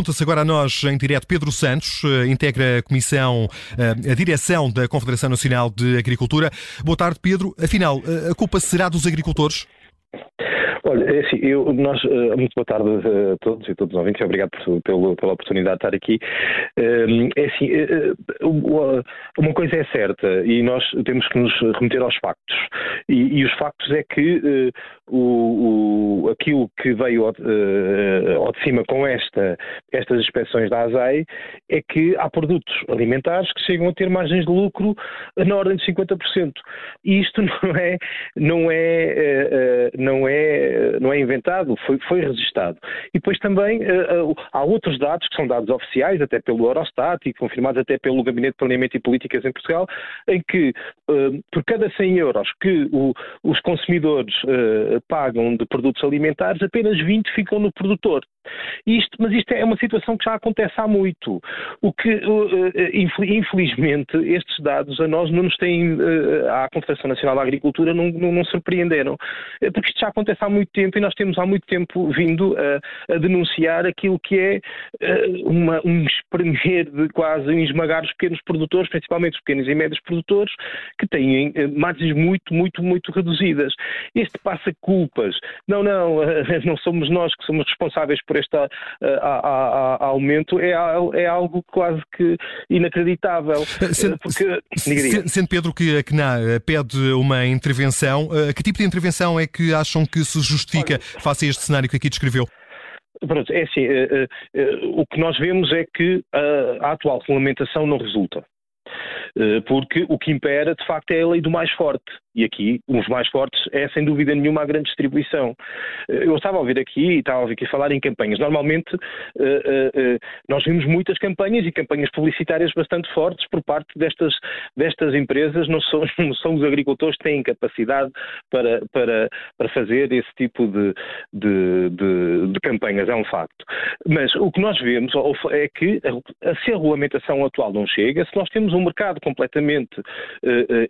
Junta-se agora a nós em direto Pedro Santos, integra a Comissão, a direção da Confederação Nacional de Agricultura. Boa tarde, Pedro. Afinal, a culpa será dos agricultores? Olha, é assim, eu, nós, muito boa tarde a todos e a todos os ouvintes, obrigado por, pelo, pela oportunidade de estar aqui. É assim, uma coisa é certa e nós temos que nos remeter aos factos. E, e os factos é que o, o, aquilo que veio ao, ao, de cima com esta, estas inspeções da ASAI é que há produtos alimentares que chegam a ter margens de lucro na ordem de 50%. E isto não é, não é, não é não é inventado, foi, foi registado. E depois também uh, uh, há outros dados que são dados oficiais, até pelo Eurostat e confirmados até pelo Gabinete de Planeamento e Políticas em Portugal, em que uh, por cada 100 euros que o, os consumidores pagam de produtos alimentares, apenas 20 ficam no produtor. Isto, mas isto é uma situação que já acontece há muito. O que, infelizmente, estes dados a nós não nos têm, à Confederação Nacional da Agricultura, não, não, não surpreenderam. Porque isto já acontece há muito tempo e nós temos há muito tempo vindo a, a denunciar aquilo que é uma, um espremer de quase um esmagar os pequenos produtores, principalmente os pequenos e médios produtores, que têm margens muito, muito, muito reduzidas. Este passa culpas. Não, não, não somos nós que somos responsáveis por este aumento, é, é algo quase que inacreditável. Sendo, porque, sendo Pedro que a CNA pede uma intervenção, que tipo de intervenção é que acham que se justifica Olha, face a este cenário que aqui descreveu? Pronto, é assim, o que nós vemos é que a atual regulamentação não resulta. Porque o que impera, de facto, é a lei do mais forte. E aqui, os mais fortes é sem dúvida nenhuma a grande distribuição. Eh, eu estava a ouvir aqui e estava a ouvir aqui falar em campanhas. Normalmente uh, uh, nós vimos muitas campanhas e campanhas publicitárias bastante fortes por parte destas, destas empresas. Não são, não são os agricultores que têm capacidade para, para, para fazer esse tipo de, de, de, de campanhas, é um facto. Mas o que nós vemos é que se a regulamentação atual não chega, se nós temos um mercado completamente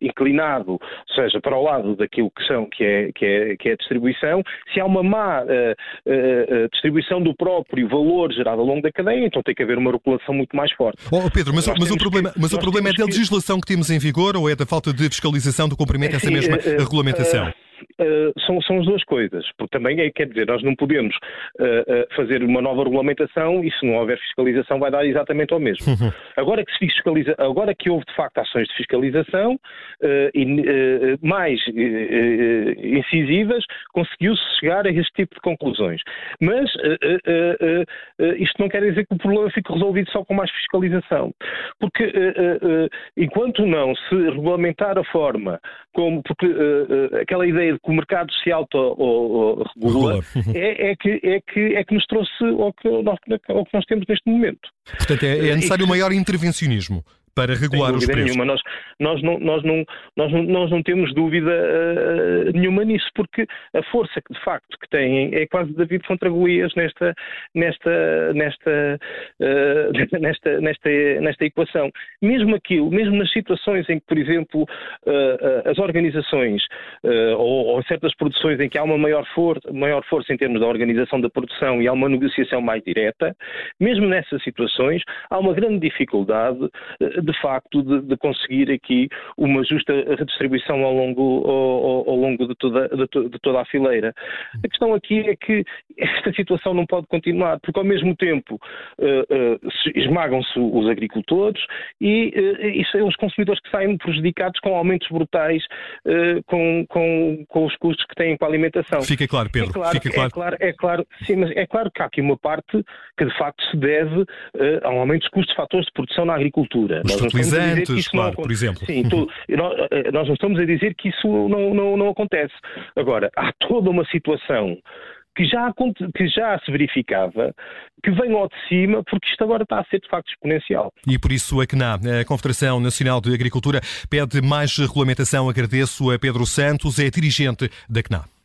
inclinado, ou seja, seja, para o lado daquilo que, são, que, é, que, é, que é a distribuição, se há uma má uh, uh, distribuição do próprio valor gerado ao longo da cadeia, então tem que haver uma regulação muito mais forte. Oh, Pedro, mas, mas o problema, mas o problema é da legislação que temos em vigor ou é da falta de fiscalização do cumprimento dessa mesma regulamentação? Uh, são, são as duas coisas, porque também é, quer dizer, nós não podemos uh, fazer uma nova regulamentação e se não houver fiscalização vai dar exatamente ao mesmo. Uhum. Agora que se fiscaliza, agora que houve de facto ações de fiscalização e, mais incisivas, conseguiu-se chegar a este tipo de conclusões. Mas isto não quer dizer que o problema fique resolvido só com mais fiscalização, porque enquanto não se regulamentar a forma como, porque aquela ideia ideia de que o mercado se auto-regula é, é, que, é, que, é que nos trouxe ao que, nós, ao que nós temos neste momento. Portanto, é, é necessário maior intervencionismo para regular os preços. Nenhuma. Nós, nós, não, nós, não, nós, não, nós não temos dúvida uh, nenhuma nisso, porque a força que de facto que têm é quase David contra Golias nesta, nesta, nesta, uh, nesta, nesta, nesta equação. Mesmo aquilo, mesmo nas situações em que, por exemplo, uh, as organizações ou, ou, certas produções em que há uma maior, for maior força em termos da organização da produção e há uma negociação mais direta, mesmo nessas situações há uma grande dificuldade de facto, de, de, conseguir aqui uma justa redistribuição ao longo, ao, ao longo de, toda, de, de, toda a fileira. A questão aqui é que esta situação não pode continuar, porque ao mesmo tempo uh, uh, esmagam-se os agricultores e, uh, e são os consumidores que saem prejudicados com aumentos brutais com, com, com os custos que têm com a alimentação. Fica claro, Pedro. É claro, Fica claro. É claro, é claro, sim, mas é claro que há aqui uma parte que de facto se deve a um aumento dos custos de fatores de produção na agricultura. Os fertilizantes, claro, não, por exemplo. Sim, tu, nós não estamos a dizer que isso não, não, não acontece. Agora, há toda uma situação que já, que já se verificava, que vem ao de cima, porque isto agora está a ser de facto exponencial. E por isso a CNA, a Confederação Nacional de Agricultura, pede mais regulamentação. Agradeço a Pedro Santos, é dirigente da CNA.